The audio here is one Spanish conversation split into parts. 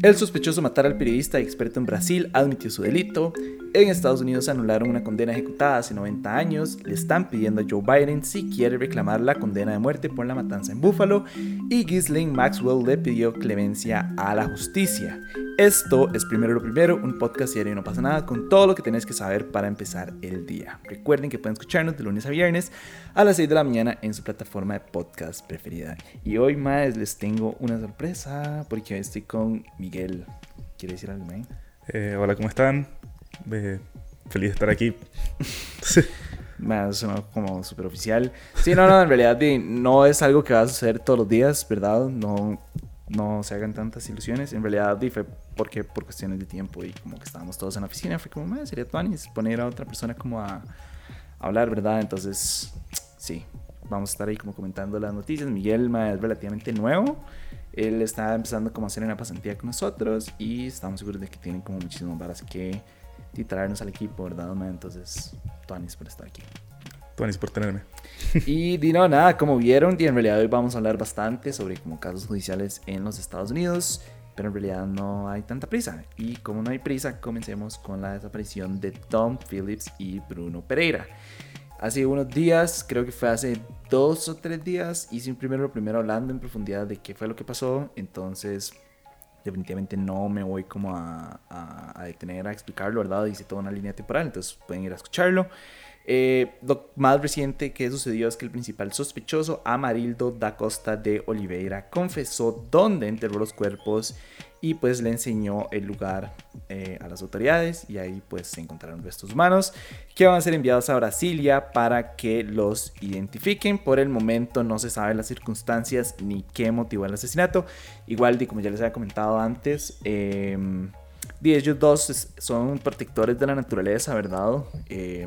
El sospechoso matar al periodista experto en Brasil admitió su delito. En Estados Unidos anularon una condena ejecutada hace 90 años. Le están pidiendo a Joe Biden si quiere reclamar la condena de muerte por la matanza en Buffalo. Y Ghislaine Maxwell le pidió clemencia a la justicia. Esto es Primero lo Primero, un podcast diario no pasa nada con todo lo que tenés que saber para empezar el día. Recuerden que pueden escucharnos de lunes a viernes a las 6 de la mañana en su plataforma de podcast preferida. Y hoy más les tengo una sorpresa porque hoy estoy con Miguel. ¿Quiere decir algo? Eh, hola, ¿cómo están? Eh, feliz de estar aquí. Más como súper oficial. Sí, no, no, en realidad no es algo que va a suceder todos los días, ¿verdad? No, no se hagan tantas ilusiones. En realidad fue porque por cuestiones de tiempo y como que estábamos todos en la oficina, fue como, sería Tuanis poner a otra persona como a, hablar, ¿verdad? Entonces, sí, vamos a estar ahí como comentando las noticias. Miguel es relativamente nuevo. Él está empezando como a hacer una pasantía con nosotros y estamos seguros de que tienen como muchísimas varas que traernos al equipo, ¿verdad? Ma? Entonces, Tuanis por estar aquí. Tuanis por tenerme. y di no, nada, como vieron, y en realidad hoy vamos a hablar bastante sobre como casos judiciales en los Estados Unidos, pero en realidad no hay tanta prisa. Y como no hay prisa, comencemos con la desaparición de Tom Phillips y Bruno Pereira. Hace unos días, creo que fue hace dos o tres días, hice un primero primero hablando en profundidad de qué fue lo que pasó, entonces definitivamente no me voy como a, a, a detener a explicarlo, ¿verdad? Hice toda una línea temporal, entonces pueden ir a escucharlo. Eh, lo más reciente que sucedió es que el principal sospechoso, Amarildo da Costa de Oliveira, confesó dónde enterró los cuerpos y pues le enseñó el lugar eh, a las autoridades y ahí pues se encontraron restos humanos que van a ser enviados a Brasilia para que los identifiquen. Por el momento no se sabe las circunstancias ni qué motivó el asesinato. Igual, como ya les había comentado antes, eh, ellos dos son protectores de la naturaleza, ¿verdad? Eh,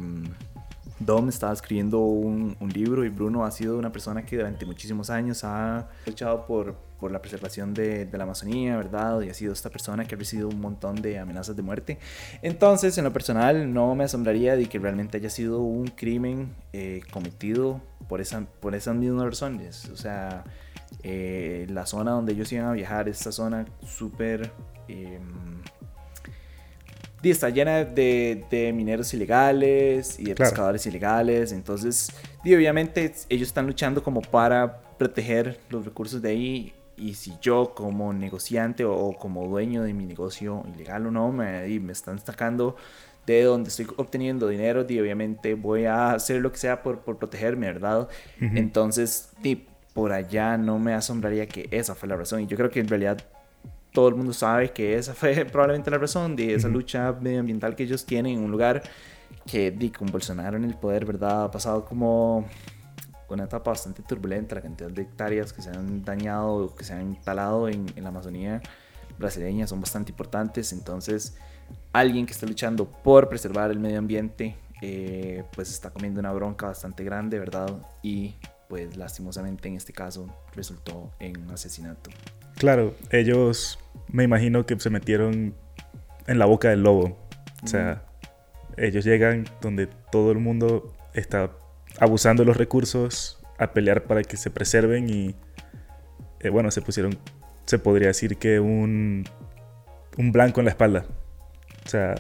Dom estaba escribiendo un, libro y Bruno ha sido una persona que durante muchísimos años ha luchado por, por la preservación de, la Amazonía, ¿verdad? Y ha sido esta persona que ha recibido un montón de amenazas de muerte. Entonces, en lo personal, no me asombraría de que realmente haya sido un crimen eh, cometido por, esa, por esas mismas razones. O sea, eh, la zona donde ellos iban a viajar, esta zona súper... Em, está llena de, mineros ilegales y de pescadores ilegales. Entonces, y obviamente ellos están luchando como para proteger los recursos de ahí. Y si yo como negociante o, como dueño de mi negocio, ilegal o no, me, me están sacando de donde estoy obteniendo dinero, y obviamente voy a hacer lo que sea por, por protegerme, ¿verdad? Entonces, y por allá no me asombraría que esa fue la razón. Y yo creo que en realidad todo el mundo sabe que esa fue probablemente la razón de esa lucha medioambiental que ellos tienen en un lugar que di, con Bolsonaro en el poder, ¿verdad? Ha pasado como una etapa bastante turbulenta, la cantidad de hectáreas que se han dañado, que se han instalado en, la Amazonía brasileña son bastante importantes, entonces alguien que está luchando por preservar el medio ambiente, eh, pues está comiendo una bronca bastante grande, ¿verdad? Y pues lastimosamente en este caso resultó en un asesinato. Claro, ellos me imagino que se metieron en la boca del lobo. O sea, ellos llegan donde todo el mundo está abusando de los recursos a pelear para que se preserven y eh, bueno, se pusieron, se podría decir que un, un blanco en la espalda. O sea...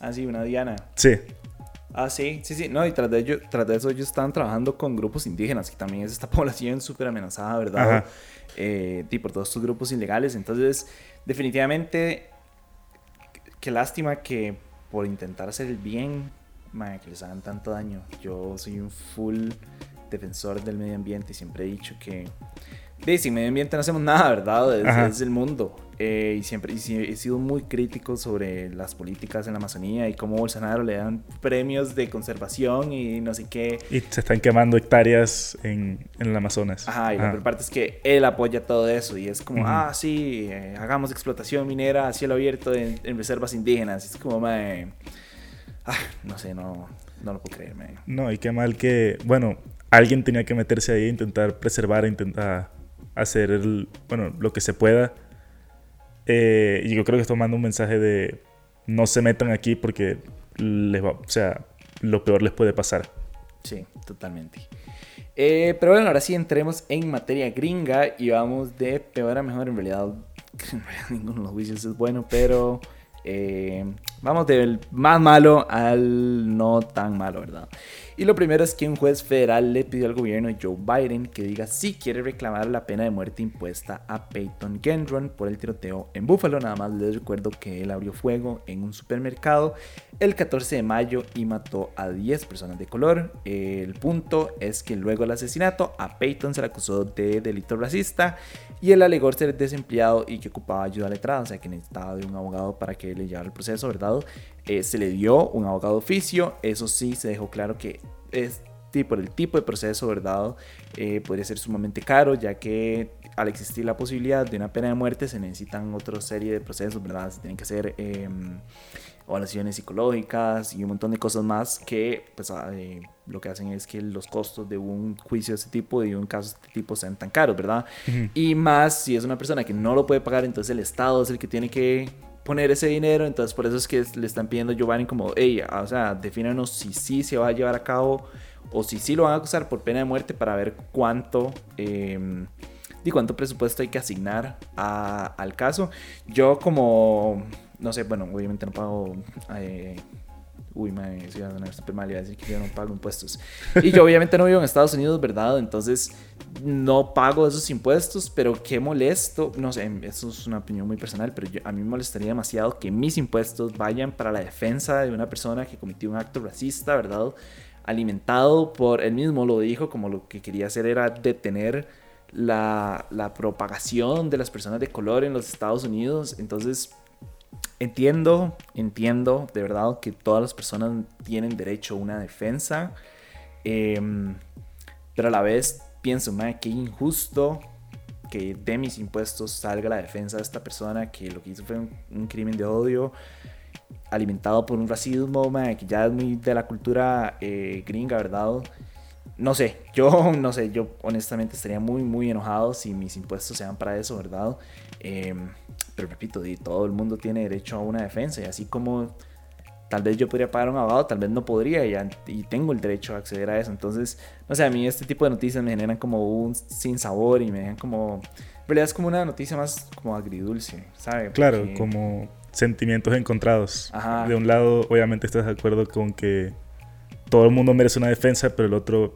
Ah, sí, una diana. Sí. Ah, sí, sí, sí. No, y tras de, ello, tras de eso ellos están trabajando con grupos indígenas, que también es esta población súper amenazada, ¿verdad? Eh, y por todos estos grupos ilegales. Entonces, definitivamente, qué lástima que por intentar hacer el bien, que les hagan tanto daño. Yo soy un full defensor del medio ambiente y siempre he dicho que de sin medio ambiente no hacemos nada, ¿verdad? Es, el mundo. Eh, y siempre he sido muy crítico sobre las políticas en la Amazonía y cómo Bolsonaro le dan premios de conservación y no sé qué. Y se están quemando hectáreas en, en el Amazonas. Ajá, y la parte es que él apoya todo eso y es como, ah, sí, eh, hagamos explotación minera a cielo abierto en, reservas indígenas. es como, ah, no sé, no, no lo puedo creer, No, y qué mal que, bueno, alguien tenía que meterse ahí e intentar preservar, intentar hacer el, bueno, lo que se pueda. Eh, y yo creo que esto manda un mensaje de no se metan aquí porque les va, o sea, lo peor les puede pasar. Sí, totalmente. Eh, pero bueno, ahora sí entremos en materia gringa y vamos de peor a mejor. En realidad, ninguno de los juicios es bueno, pero eh, vamos del más malo al no tan malo, ¿verdad? Y lo primero es que un juez federal le pidió al gobierno Joe Biden que diga si quiere reclamar la pena de muerte impuesta a Peyton Gendron por el tiroteo en Buffalo. Nada más les recuerdo que él abrió fuego en un supermercado el 14 de mayo y mató a 10 personas de color. El punto es que luego del asesinato a Peyton se le acusó de delito racista y él alegó ser desempleado y que ocupaba ayuda letrada, o sea que necesitaba de un abogado para que le llevara el proceso, ¿verdad? Eh, se le dio un abogado oficio, eso sí, se dejó claro que es por el tipo de proceso, ¿verdad? Eh, podría ser sumamente caro, ya que al existir la posibilidad de una pena de muerte se necesitan otra serie de procesos, ¿verdad? Se tienen que hacer em, evaluaciones psicológicas y un montón de cosas más que pues, ah, eh, lo que hacen es que los costos de un juicio de este tipo, de un caso de este tipo, sean tan caros, ¿verdad? Y más si es una persona que no lo puede pagar, entonces el Estado es el que tiene que poner ese dinero, entonces por eso es que le están pidiendo a Giovanni como, hey, o sea, defínanos si sí se va a llevar a cabo o si sí lo van a acusar por pena de muerte para ver cuánto... Y cuánto presupuesto hay que asignar al caso. Yo como, no sé, bueno, obviamente no pago... Eh, uy, a sonar súper mal, iba a decir que yo no pago impuestos. Y yo obviamente no vivo en Estados Unidos, ¿verdad? Entonces no pago esos impuestos, pero qué molesto, no sé, eso es una opinión muy personal, pero a mí me molestaría demasiado que mis impuestos vayan para la defensa de una persona que cometió un acto racista, ¿verdad? Alimentado por él mismo, lo dijo, como lo que quería hacer era detener la, la propagación de las personas de color en los Estados Unidos. Entonces, entiendo, entiendo de verdad que todas las personas tienen derecho a una defensa, em, pero a la vez pienso, man, qué injusto que de mis impuestos salga la defensa de esta persona que lo que hizo fue un, crimen de odio alimentado por un racismo que ya es muy de la cultura eh, gringa, ¿verdad? No sé, yo no sé, yo honestamente estaría muy, muy enojado si mis impuestos sean para eso, ¿verdad? Em, pero repito, todo el mundo tiene derecho a una defensa y así como tal vez yo podría pagar un abogado, tal vez no podría y, y, tengo el derecho a acceder a eso. Entonces, no sé, a mí este tipo de noticias me generan como un sin sabor y me dejan como... En realidad es como una noticia más como agridulce, ¿sabes? Claro, como sentimientos encontrados. De un lado, obviamente estás de acuerdo con que todo el mundo merece una defensa, pero el otro,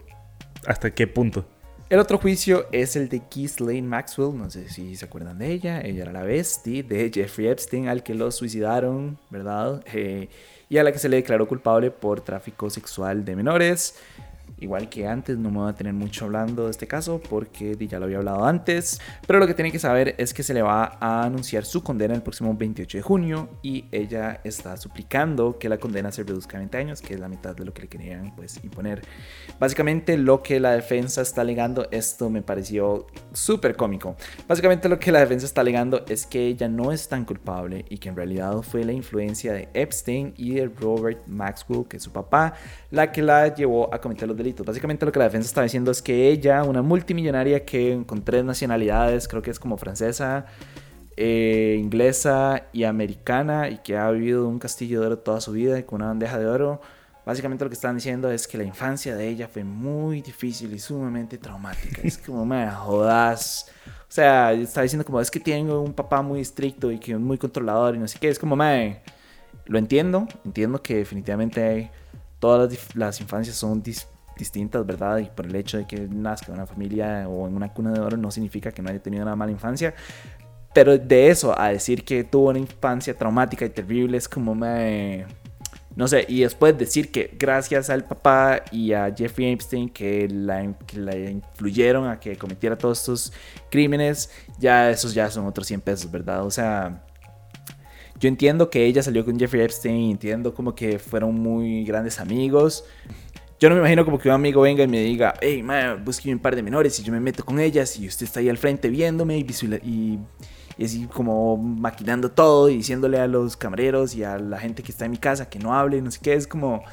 ¿hasta qué punto? El otro juicio es el de Lane Maxwell, no sé si se acuerdan de ella, ella era la bestie de Jeffrey Epstein al que lo suicidaron, ¿verdad? Eh, y a la que se le declaró culpable por tráfico sexual de menores. Igual que antes, no me voy a tener mucho hablando de este caso porque ya lo había hablado antes. Pero lo que tienen que saber es que se le va a anunciar su condena el próximo 28 de junio y ella está suplicando que la condena se reduzca a 20 años, que es la mitad de lo que le querían pues, imponer. Básicamente lo que la defensa está alegando, esto me pareció súper cómico. Básicamente lo que la defensa está alegando es que ella no es tan culpable y que en realidad fue la influencia de Epstein y de Robert Maxwell, que es su papá, la que la llevó a cometer los delitos Básicamente lo que la defensa está diciendo es que ella, una multimillonaria que con tres nacionalidades, creo que es como francesa, eh, inglesa y americana, y que ha vivido un castillo de oro toda su vida y con una bandeja de oro, básicamente lo que están diciendo es que la infancia de ella fue muy difícil y sumamente traumática. es como, me jodas. O sea, está diciendo como, es que tengo un papá muy estricto y que es muy controlador y no sé qué. Es como, me... Lo entiendo, entiendo que definitivamente todas las infancias son distintas, ¿verdad? Y por el hecho de que nazca en una familia o en una cuna de oro no significa que no haya tenido una mala infancia. Pero de eso a decir que tuvo una infancia traumática y terrible es como me... No sé, y después decir que gracias al papá y a Jeffrey Epstein que la, que la influyeron a que cometiera todos estos crímenes, ya esos ya son otros 100 pesos, ¿verdad? O sea, yo entiendo que ella salió con Jeffrey Epstein, entiendo como que fueron muy grandes amigos, yo no me imagino como que un amigo venga y me diga, hey, man, busque un par de menores y yo me meto con ellas y usted está ahí al frente viéndome y, y, así como maquinando todo y diciéndole a los camareros y a la gente que está en mi casa que no hable, no sé qué, es como...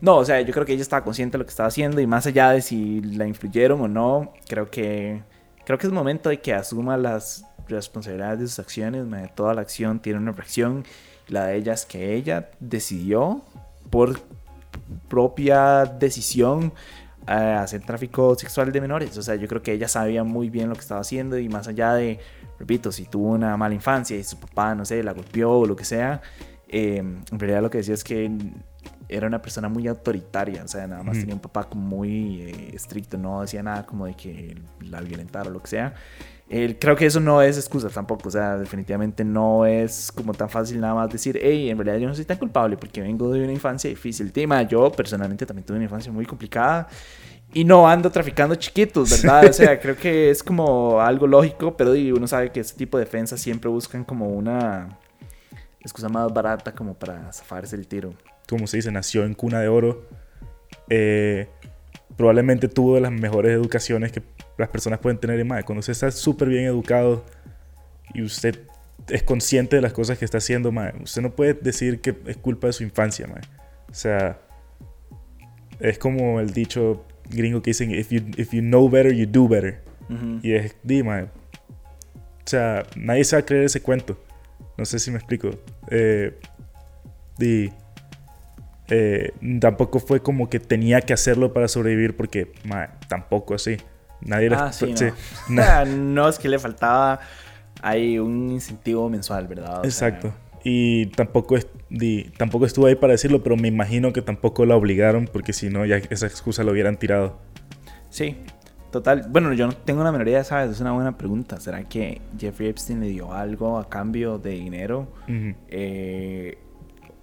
No, o sea, yo creo que ella estaba consciente de lo que estaba haciendo y más allá de si la influyeron o no, creo que, creo que es momento de que asuma las responsabilidades de sus acciones. Toda la acción tiene una reacción. La de ella es que ella decidió por propia decisión a hacer tráfico sexual de menores. O sea, yo creo que ella sabía muy bien lo que estaba haciendo y más allá de repito, si tuvo una mala infancia y su papá, no sé, la golpeó o lo que sea, eh, en realidad lo que decía es que era una persona muy autoritaria, o sea, nada más tenía un papá muy eh, estricto, no decía nada como de que la violentara o lo que sea. Creo que eso no es excusa tampoco, o sea, definitivamente no es como tan fácil nada más decir, hey, en realidad yo no soy tan culpable porque vengo de una infancia difícil. Tema, yo personalmente también tuve una infancia muy complicada y no ando traficando chiquitos, ¿verdad? O sea, creo que es como algo lógico, pero uno sabe que este tipo de defensas siempre buscan como una excusa más barata como para zafarse el tiro. Como se dice, nació en cuna de oro. Eh, probablemente tuvo de las mejores educaciones que las personas pueden tener en. Cuando usted está súper bien educado y usted es consciente de las cosas que está haciendo, más, usted no puede decir que es culpa de su infancia, más. O sea, es como el dicho gringo que dicen, if you, if you know better, you do better. Y es, dime, o sea, nadie se va a creer ese cuento. No sé si me explico. Eh, eh, tampoco fue como que tenía que hacerlo para sobrevivir porque tampoco así. Nadie ah, sí, no. no. es que le faltaba hay un incentivo mensual, ¿verdad? Exacto. Y tampoco, es, tampoco estuvo ahí para decirlo, pero me imagino que tampoco la obligaron porque si no, ya esa excusa lo hubieran tirado. Sí, total. Bueno, yo no tengo la menor ¿sabes? Es una buena pregunta. ¿Será que Jeffrey Epstein le dio algo a cambio de dinero? Eh,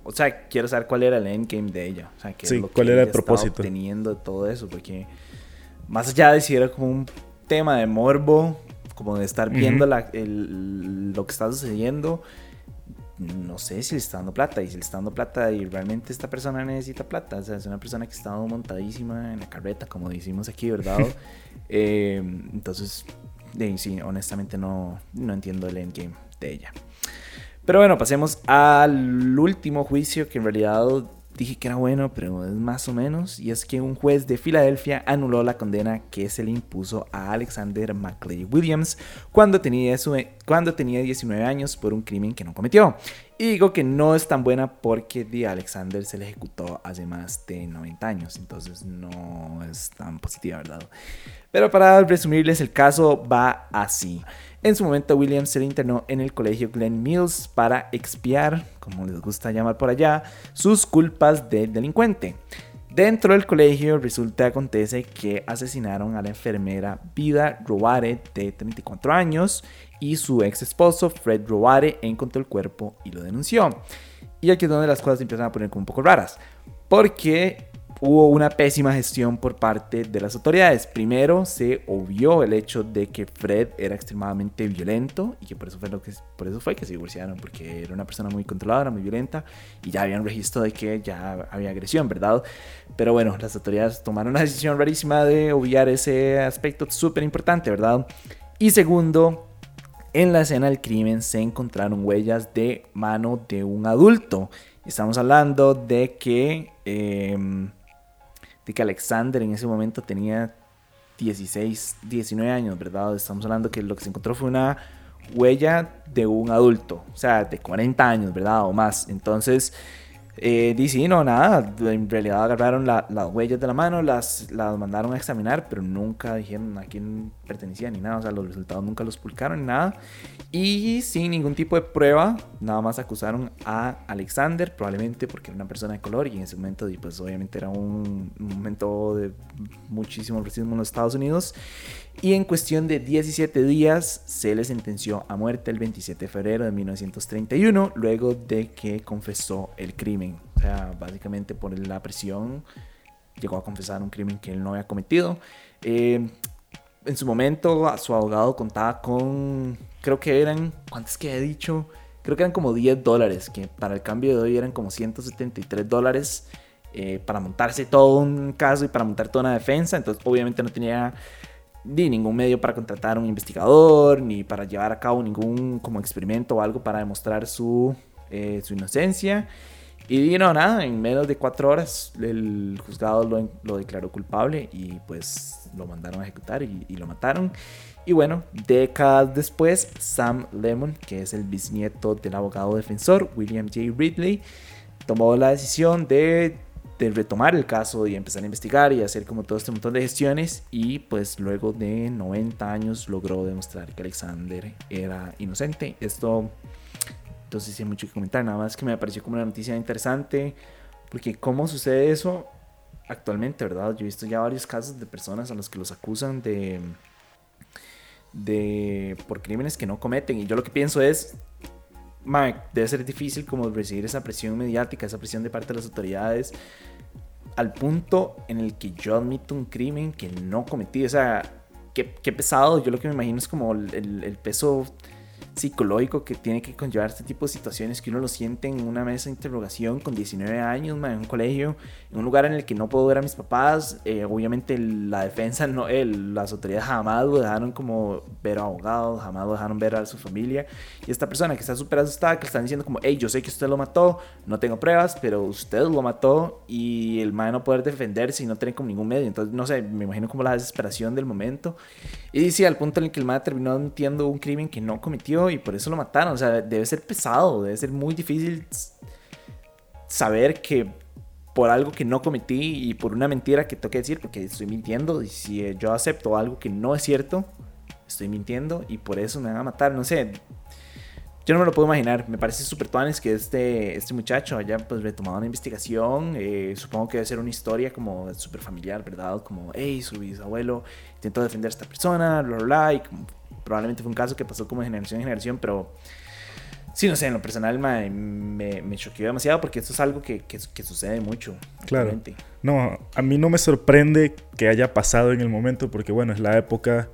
o sea, quiero saber cuál era el endgame de ella. O sea, sí, cuál era el propósito. Teniendo todo eso, porque más allá de si era como un tema de morbo, como de estar viendo la, lo que está sucediendo no sé si le está dando plata y si le está dando plata y realmente esta persona necesita plata. O sea, es una persona que está montadísima en la carreta, como decimos aquí, ¿verdad? Eh, entonces, sí, honestamente no, no entiendo el endgame de ella. Pero bueno, pasemos al último juicio que en realidad dije que era bueno, pero es más o menos. Y es que un juez de Filadelfia anuló la condena que se le impuso a Alexander McClay Williams cuando tenía, cuando tenía 19 años por un crimen que no cometió. Y digo que no es tan buena porque de Alexander se le ejecutó hace más de 90 años. Entonces no es tan positiva, ¿verdad? Pero para resumirles, el caso va así. En su momento, Williams se internó en el colegio Glen Mills para expiar, como les gusta llamar por allá, sus culpas de delincuente. Dentro del colegio resulta acontece que asesinaron a la enfermera Vida Robare de 34 años y su ex esposo Fred Robare encontró el cuerpo y lo denunció. Y aquí es donde las cosas empiezan a poner como un poco raras. Porque hubo una pésima gestión por parte de las autoridades. Primero, se obvió el hecho de que Fred era extremadamente violento y que por eso fue, lo que, por eso fue que se divorciaron, porque era una persona muy controladora, muy violenta y ya había un registro de que ya había agresión, ¿verdad? Pero bueno, las autoridades tomaron una decisión rarísima de obviar ese aspecto súper importante, ¿verdad? Y segundo, en la escena del crimen se encontraron huellas de mano de un adulto. Estamos hablando de que... Em, que Alexander en ese momento tenía 16, 19 años, ¿verdad? Estamos hablando que lo que se encontró fue una huella de un adulto, o sea, de 40 años, ¿verdad? O más. Entonces, eh, dice, no, nada, en realidad agarraron las huellas de la mano, las, las mandaron a examinar, pero nunca dijeron a quién pertenecía ni nada, o sea, los resultados nunca los publicaron ni nada. Y sin ningún tipo de prueba, nada más acusaron a Alexander, probablemente porque era una persona de color y en ese momento, pues obviamente era un, momento de muchísimo racismo en los Estados Unidos. Y en cuestión de 17 días se le sentenció a muerte el 27 de febrero de 1931, luego de que confesó el crimen. O sea, básicamente por la presión llegó a confesar un crimen que él no había cometido. Eh, en su momento su abogado contaba con, creo que eran, ¿cuántos que he dicho? Creo que eran como 10 dólares, que para el cambio de hoy eran como 173 dólares eh, para montarse todo un caso y para montar toda una defensa. Entonces obviamente no tenía ni ningún medio para contratar a un investigador, ni para llevar a cabo ningún como experimento o algo para demostrar su, eh, su inocencia. Y no, nada, en menos de cuatro horas el juzgado lo, lo declaró culpable y pues lo mandaron a ejecutar y, y, lo mataron. Y bueno, décadas después, Sam Lemon, que es el bisnieto del abogado defensor William J. Ridley, tomó la decisión de de retomar el caso y empezar a investigar y hacer como todo este montón de gestiones y pues luego de 90 años logró demostrar que Alexander era inocente. Esto entonces sí hay mucho que comentar, nada más que me pareció como una noticia interesante porque cómo sucede eso actualmente, ¿verdad? Yo he visto ya varios casos de personas a los que los acusan de de por crímenes que no cometen y yo lo que pienso es debe ser difícil como recibir esa presión mediática, esa presión de parte de las autoridades, al punto en el que yo admito un crimen que no cometí. O sea, qué, pesado. Yo lo que me imagino es como el peso psicológico que tiene que conllevar este tipo de situaciones que uno lo siente en una mesa de interrogación con 19 años, en un colegio, en un lugar en el que no puedo ver a mis papás. Eh, obviamente la defensa, no, las autoridades jamás lo dejaron como ver a abogados, jamás lo dejaron ver a su familia. Y esta persona que está súper asustada, que están diciendo como, hey, yo sé que usted lo mató, no tengo pruebas, pero usted lo mató y el man no poder defenderse y no tener como ningún medio. Entonces, no sé, me imagino como la desesperación del momento. Y dice al punto en el que el man terminó admitiendo un crimen que no cometió y por eso lo mataron. O sea, debe ser pesado, debe ser muy difícil saber que por algo que no cometí y por una mentira que tengo que decir, porque estoy mintiendo, y si yo acepto algo que no es cierto, estoy mintiendo y por eso me van a matar. No sé, yo no me lo puedo imaginar. Me parece súper tuanes que este, este muchacho haya pues retomado una investigación. Eh, supongo que debe ser una historia como súper familiar, ¿verdad? Como, hey, su bisabuelo intentó defender a esta persona, bla, bla, bla. Y probablemente fue un caso que pasó como de generación en generación, pero sí, no sé, en lo personal me, me, me choqueó demasiado porque esto es algo que, que, sucede mucho. Claro. No, a mí no me sorprende que haya pasado en el momento porque, bueno, es la época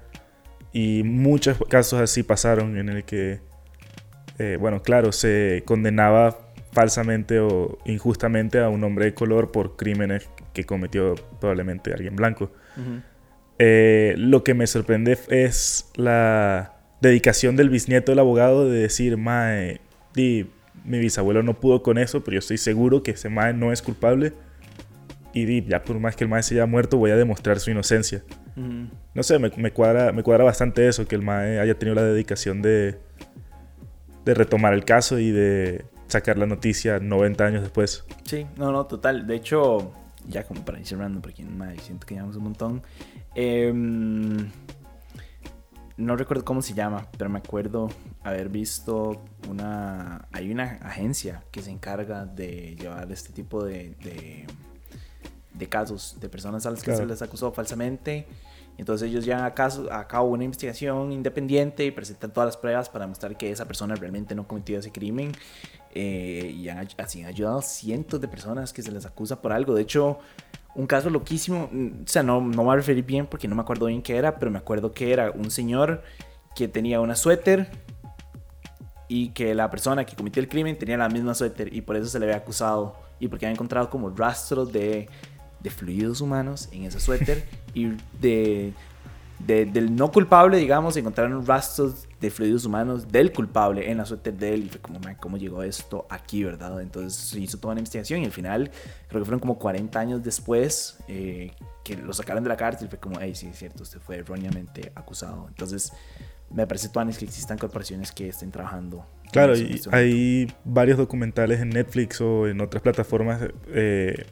y muchos casos así pasaron en el que eh, bueno, claro, se condenaba falsamente o injustamente a un hombre de color por crímenes que cometió probablemente alguien blanco. Eh, lo que me sorprende es la dedicación del bisnieto del abogado de decir, mae, mi bisabuelo no pudo con eso, pero yo estoy seguro que ese mae no es culpable. Y ya por más que el mae se haya muerto, voy a demostrar su inocencia. No sé, me, cuadra, me cuadra bastante eso, que el mae haya tenido la dedicación de, de retomar el caso y de sacar la noticia 90 años después. Sí, no, no, total. De hecho, ya como para ir cerrando, porque me siento que llevamos un montón. Em, no recuerdo cómo se llama, pero me acuerdo haber visto una... Hay una agencia que se encarga de llevar este tipo de, de, casos de personas a las que se les acusó falsamente entonces ellos llevan a, caso, a cabo una investigación independiente y presentan todas las pruebas para demostrar que esa persona realmente no cometió ese crimen. Eh, y han, así han ayudado a cientos de personas que se les acusa por algo. De hecho, un caso loquísimo, mm, o sea, no, no me voy a referir bien porque no me acuerdo bien qué era, pero me acuerdo que era un señor que tenía una suéter y que la persona que cometió el crimen tenía la misma suéter y por eso se le había acusado y porque había encontrado como rastros de de fluidos humanos en ese suéter y de, del no culpable, digamos, encontraron rastros de fluidos humanos del culpable en la suéter de él y fue como, ¿cómo llegó esto aquí, verdad? Entonces se hizo toda una investigación y al final, creo que fueron como 40 años después eh, que lo sacaron de la cárcel fue como, hey, sí, es cierto, usted fue erróneamente acusado. Entonces me parece tuanes que existan corporaciones que estén trabajando. Claro, y hay varios documentales en Netflix o en otras plataformas eh,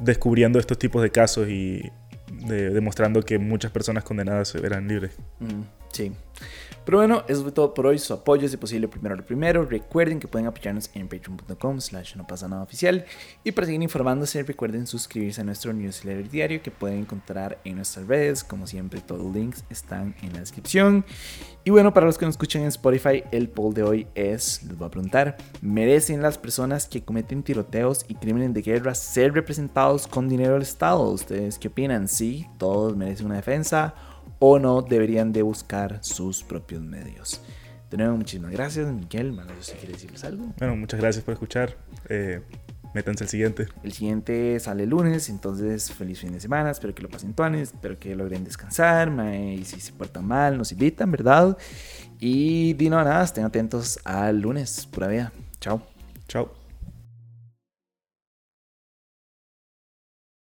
descubriendo estos tipos de casos y demostrando que muchas personas condenadas verán libres. Mm, sí. Pero bueno, eso fue todo por hoy. Su apoyo, si posible, primero lo primero. Recuerden que pueden apoyarnos en patreon.com slash no pasa nada oficial. Y para seguir informándose, recuerden suscribirse a nuestro newsletter diario que pueden encontrar en nuestras redes. Como siempre, todos los links están en la descripción. Y bueno, para los que nos escuchan en Spotify, el poll de hoy es, les voy a preguntar, ¿merecen las personas que cometen tiroteos y crímenes de guerra ser representados con dinero del Estado? ¿Ustedes qué opinan? ¿Sí? ¿Todos merecen una defensa? O no deberían de buscar sus propios medios. De nuevo, muchísimas gracias, Miguel. Mano, si quiere decirles algo. Bueno, muchas gracias por escuchar. Eh, métanse el siguiente. El siguiente sale el lunes, entonces feliz fin de semana. Espero que lo pasen tuanes, espero que logren descansar. Y si se portan mal, nos invitan, ¿verdad? Y di no nada, estén atentos al lunes. Pura vida. Chao. Chao.